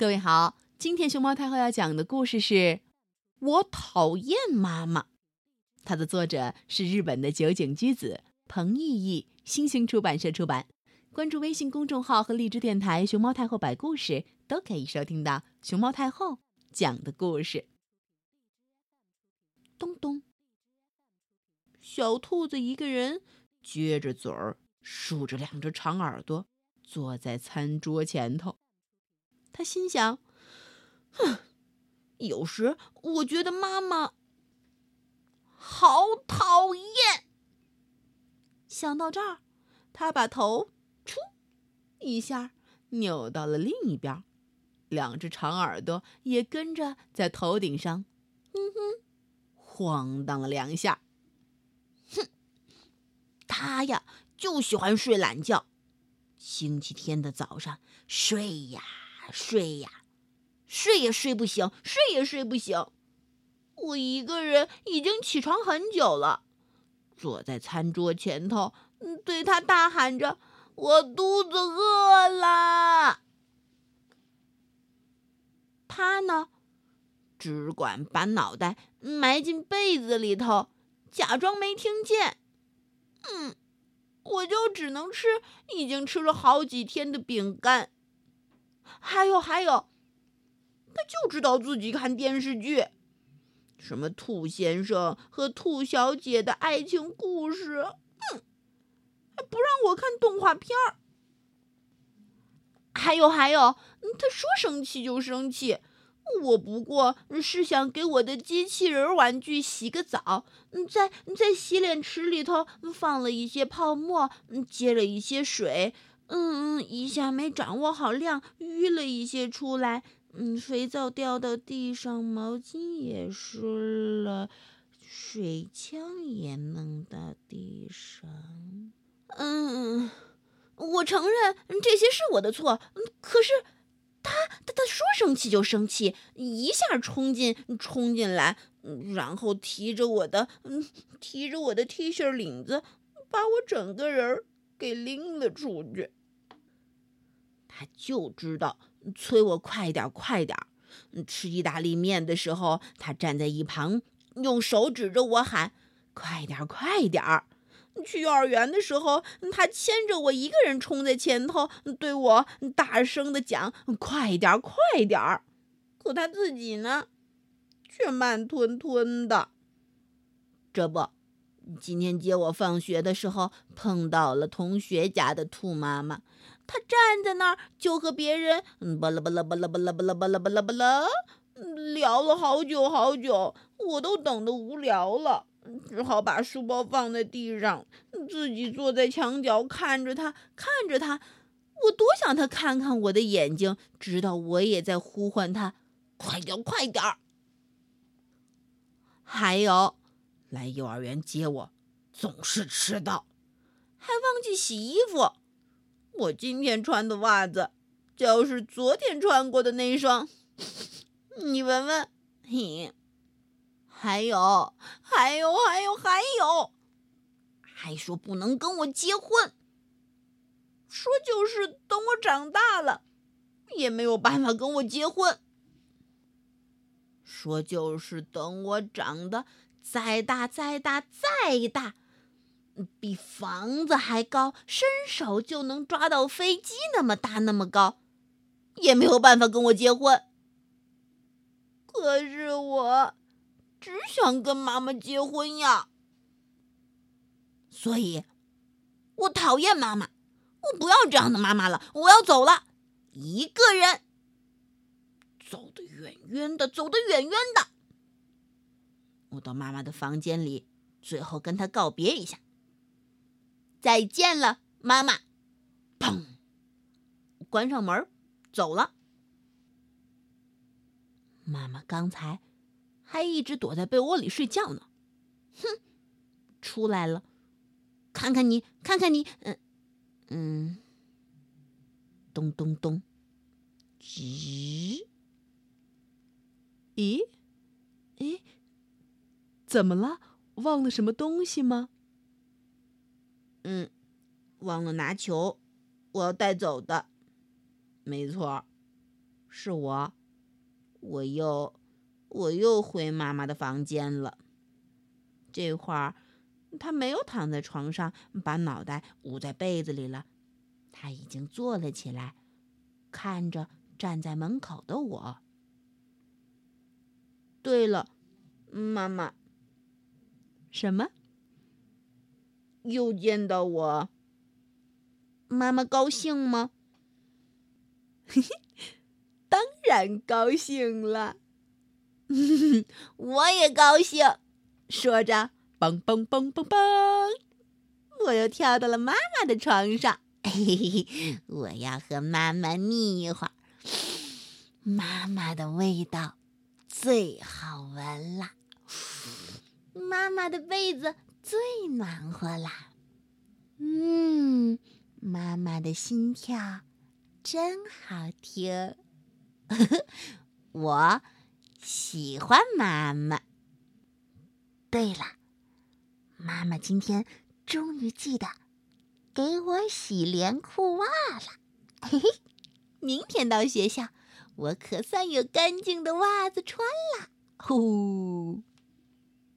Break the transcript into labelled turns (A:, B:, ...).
A: 各位好，今天熊猫太后要讲的故事是《我讨厌妈妈》，它的作者是日本的酒井居子，彭毅毅，星星出版社出版。关注微信公众号和荔枝电台“熊猫太后摆故事”，都可以收听到熊猫太后讲的故事。咚咚，小兔子一个人撅着嘴儿，竖着两只长耳朵，坐在餐桌前头。他心想：“哼，有时我觉得妈妈好讨厌。”想到这儿，他把头“出”一下扭到了另一边，两只长耳朵也跟着在头顶上“哼哼”晃荡了两下。哼，他呀就喜欢睡懒觉。星期天的早上睡呀。睡呀，睡也睡不醒，睡也睡不醒。我一个人已经起床很久了，坐在餐桌前头，对他大喊着：“我肚子饿了。”他呢，只管把脑袋埋进被子里头，假装没听见。嗯，我就只能吃已经吃了好几天的饼干。还有还有，他就知道自己看电视剧，什么兔先生和兔小姐的爱情故事，嗯，还不让我看动画片儿。还有还有，他说生气就生气，我不过是想给我的机器人玩具洗个澡，在在洗脸池里头放了一些泡沫，接了一些水。嗯嗯，一下没掌握好量，淤了一些出来。嗯，肥皂掉到地上，毛巾也湿了，水枪也弄到地上。嗯，我承认这些是我的错。可是他他他说生气就生气，一下冲进冲进来，然后提着我的嗯提着我的 T 恤领子，把我整个人给拎了出去。他就知道催我快点快点吃意大利面的时候，他站在一旁，用手指着我喊：“快点快点去幼儿园的时候，他牵着我一个人冲在前头，对我大声的讲：“快点快点可他自己呢，却慢吞吞的。这不，今天接我放学的时候，碰到了同学家的兔妈妈。他站在那儿，就和别人巴拉巴拉巴拉巴拉巴拉巴拉巴拉巴拉聊了好久好久，我都等得无聊了，只好把书包放在地上，自己坐在墙角看着他，看着他。我多想他看看我的眼睛，知道我也在呼唤他，快点快点儿。还有，来幼儿园接我，总是迟到，还忘记洗衣服。我今天穿的袜子，就是昨天穿过的那双。你闻闻，嘿，还有，还有，还有，还有，还说不能跟我结婚，说就是等我长大了，也没有办法跟我结婚。说就是等我长得再大、再大、再大。比房子还高，伸手就能抓到飞机那么大那么高，也没有办法跟我结婚。可是我只想跟妈妈结婚呀，所以我讨厌妈妈，我不要这样的妈妈了，我要走了，一个人走得远远的，走得远远的。我到妈妈的房间里，最后跟她告别一下。再见了，妈妈！砰，关上门，走了。妈妈刚才还一直躲在被窝里睡觉呢，哼，出来了，看看你，看看你，嗯嗯，咚咚咚，吱，咦，咦，怎么了？忘了什么东西吗？嗯，忘了拿球，我要带走的。没错，是我，我又，我又回妈妈的房间了。这会儿，他没有躺在床上，把脑袋捂在被子里了。他已经坐了起来，看着站在门口的我。对了，妈妈，什么？又见到我？妈妈高兴吗？嘿嘿，当然高兴了。我也高兴。说着，蹦蹦蹦蹦蹦，我又跳到了妈妈的床上。嘿嘿嘿，我要和妈妈腻一会儿。妈妈的味道最好闻了，妈妈的被子最暖和了。嗯，妈妈的心跳真好听。我喜欢妈妈。对了，妈妈今天终于记得。给我洗连裤袜了，嘿嘿，明天到学校，我可算有干净的袜子穿了，呼。